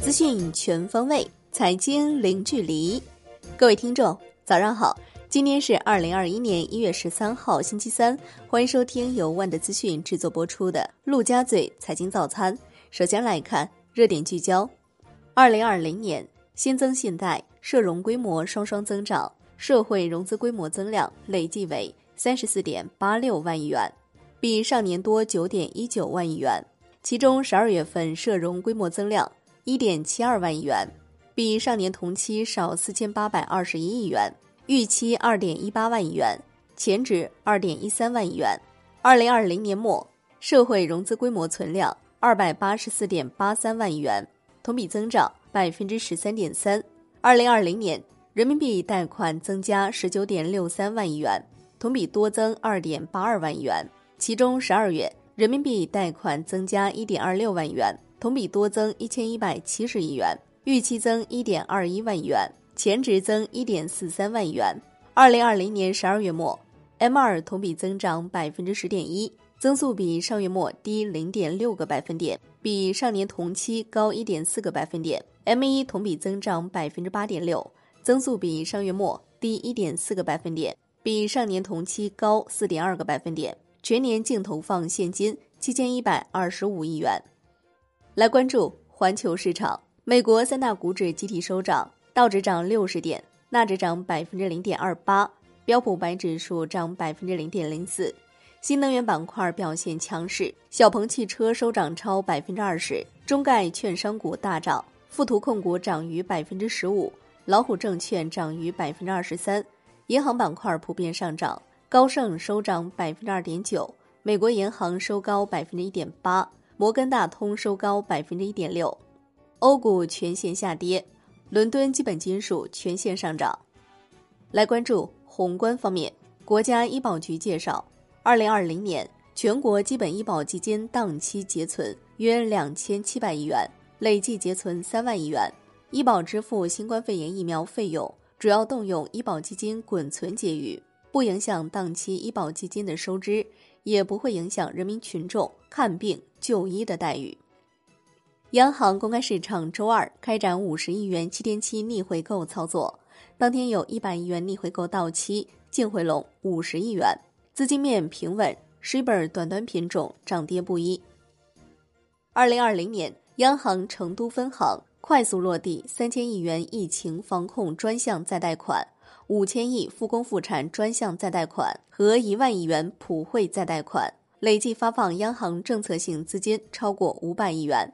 资讯全方位，财经零距离。各位听众，早上好！今天是二零二一年一月十三号，星期三。欢迎收听由万德资讯制作播出的《陆家嘴财经早餐》。首先来看热点聚焦：二零二零年新增信贷、社融规模双双增长，社会融资规模增量累计为三十四点八六万亿元，比上年多九点一九万亿元。其中，十二月份社融规模增量一点七二万亿元，比上年同期少四千八百二十一亿元。预期二点一八万亿元，前值二点一三万亿元。二零二零年末，社会融资规模存量二百八十四点八三万亿元，同比增长百分之十三点三。二零二零年，人民币贷款增加十九点六三万亿元，同比多增二点八二万亿元。其中，十二月人民币贷款增加一点二六万元，同比多增一千一百七十亿元，预期增一点二一万元。前值增一点四三万元。二零二零年十二月末，M 二同比增长百分之十点一，增速比上月末低零点六个百分点，比上年同期高一点四个百分点。M 一同比增长百分之八点六，增速比上月末低一点四个百分点，比上年同期高四点二个百分点。全年净投放现金七千一百二十五亿元。来关注环球市场，美国三大股指集体收涨。道指涨六十点，纳指涨百分之零点二八，标普白指数涨百分之零点零四。新能源板块表现强势，小鹏汽车收涨超百分之二十，中概券商股大涨，富途控股涨逾百分之十五，老虎证券涨逾百分之二十三。银行板块普遍上涨，高盛收涨百分之二点九，美国银行收高百分之一点八，摩根大通收高百分之一点六。欧股全线下跌。伦敦基本金属全线上涨。来关注宏观方面，国家医保局介绍，二零二零年全国基本医保基金当期结存约两千七百亿元，累计结存三万亿元。医保支付新冠肺炎疫苗费用，主要动用医保基金滚存结余，不影响当期医保基金的收支，也不会影响人民群众看病就医的待遇。央行公开市场周二开展五十亿元七天期逆回购操作，当天有一百亿元逆回购到期，净回笼五十亿元，资金面平稳，Shiba 短端品种涨跌不一。二零二零年，央行成都分行快速落地三千亿元疫情防控专项再贷款、五千亿复工复产专项再贷款和一万亿元普惠再贷款，累计发放央行政策性资金超过五百亿元。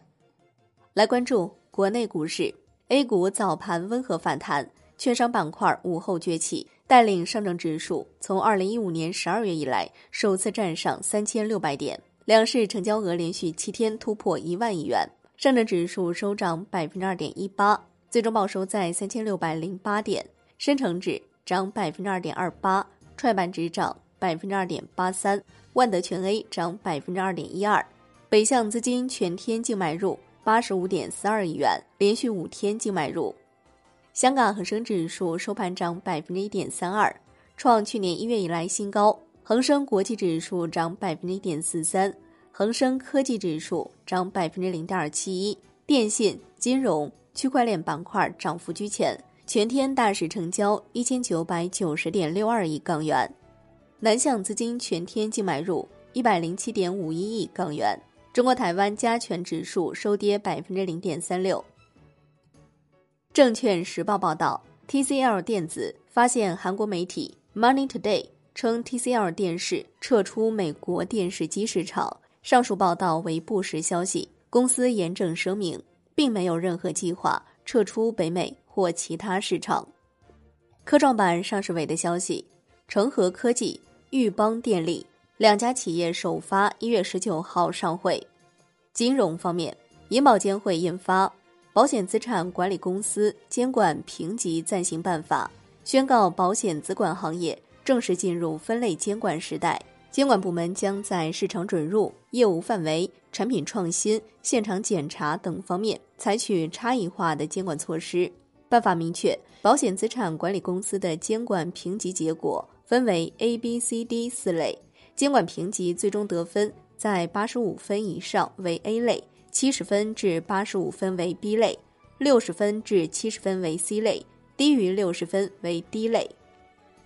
来关注国内股市，A 股早盘温和反弹，券商板块午后崛起，带领上证指数从二零一五年十二月以来首次站上三千六百点，两市成交额连续七天突破一万亿元，上证指数收涨百分之二点一八，最终报收在三千六百零八点，深成指涨百分之二点二八，创业板指涨百分之二点八三，万德全 A 涨百分之二点一二，北向资金全天净买入。八十五点四二亿元，连续五天净买入。香港恒生指数收盘涨百分之一点三二，创去年一月以来新高。恒生国际指数涨百分之一点四三，恒生科技指数涨百分之零点七一。电信、金融、区块链板块涨幅居前，全天大市成交一千九百九十点六二亿港元，南向资金全天净买入一百零七点五一亿港元。中国台湾加权指数收跌百分之零点三六。证券时报报道，TCL 电子发现韩国媒体 Money Today 称 TCL 电视撤出美国电视机市场，上述报道为不实消息。公司严正声明，并没有任何计划撤出北美或其他市场。科创板上市委的消息，成和科技、裕邦电力。两家企业首发一月十九号上会。金融方面，银保监会印发《保险资产管理公司监管评级暂行办法》，宣告保险资管行业正式进入分类监管时代。监管部门将在市场准入、业务范围、产品创新、现场检查等方面采取差异化的监管措施。办法明确，保险资产管理公司的监管评级结果分为 A、B、C、D 四类。监管评级最终得分在八十五分以上为 A 类，七十分至八十五分为 B 类，六十分至七十分为 C 类，低于六十分为 D 类。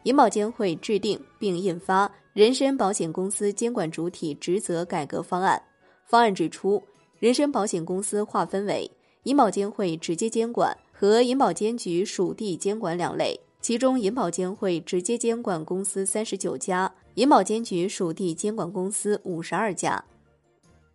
银保监会制定并印发《人身保险公司监管主体职责改革方案》。方案指出，人身保险公司划分为银保监会直接监管和银保监局属地监管两类。其中，银保监会直接监管公司三十九家，银保监局属地监管公司五十二家。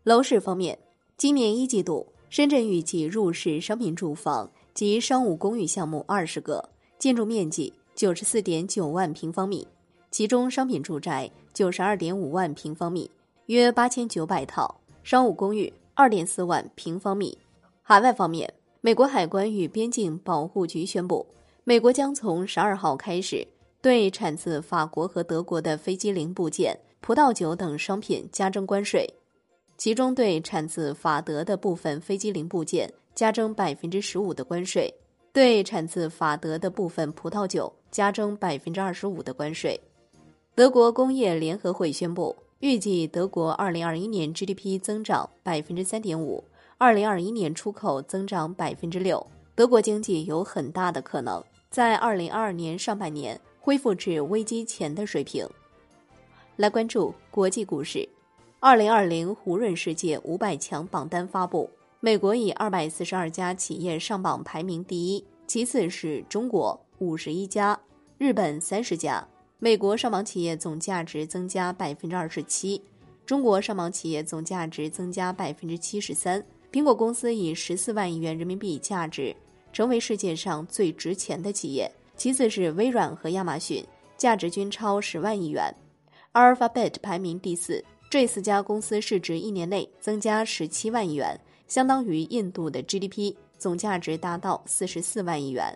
楼市方面，今年一季度，深圳预计入市商品住房及商务公寓项目二十个，建筑面积九十四点九万平方米，其中商品住宅九十二点五万平方米，约八千九百套；商务公寓二点四万平方米。海外方面，美国海关与边境保护局宣布。美国将从十二号开始对产自法国和德国的飞机零部件、葡萄酒等商品加征关税，其中对产自法德的部分飞机零部件加征百分之十五的关税，对产自法德的部分葡萄酒加征百分之二十五的关税。德国工业联合会宣布，预计德国二零二一年 GDP 增长百分之三点五，二零二一年出口增长百分之六，德国经济有很大的可能。在二零二二年上半年恢复至危机前的水平。来关注国际股市，二零二零胡润世界五百强榜单发布，美国以二百四十二家企业上榜排名第一，其次是中国五十一家，日本三十家。美国上榜企业总价值增加百分之二十七，中国上榜企业总价值增加百分之七十三。苹果公司以十四万亿元人民币价值。成为世界上最值钱的企业，其次是微软和亚马逊，价值均超十万亿元。Alphabet 排名第四，这四家公司市值一年内增加十七万亿元，相当于印度的 GDP，总价值达到四十四万亿元。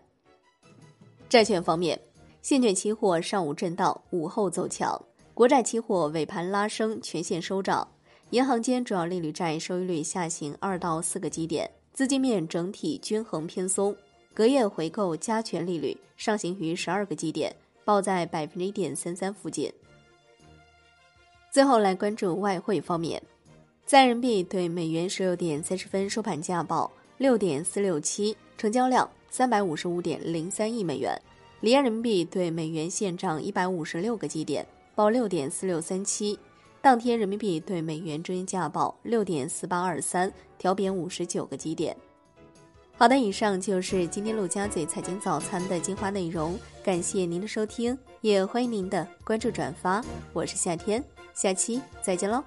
债券方面，现券期货上午震荡，午后走强，国债期货尾盘拉升，全线收涨。银行间主要利率债收益率下行二到四个基点。资金面整体均衡偏松，隔夜回购加权利率上行于十二个基点，报在百分之一点三三附近。最后来关注外汇方面，在人民币对美元十六点三十分收盘价报六点四六七，成交量三百五十五点零三亿美元。离岸人民币对美元现涨一百五十六个基点，报六点四六三七。当天人民币对美元中间价报六点四八二三，调贬五十九个基点。好的，以上就是今天陆家嘴财经早餐的精华内容，感谢您的收听，也欢迎您的关注转发。我是夏天，下期再见喽。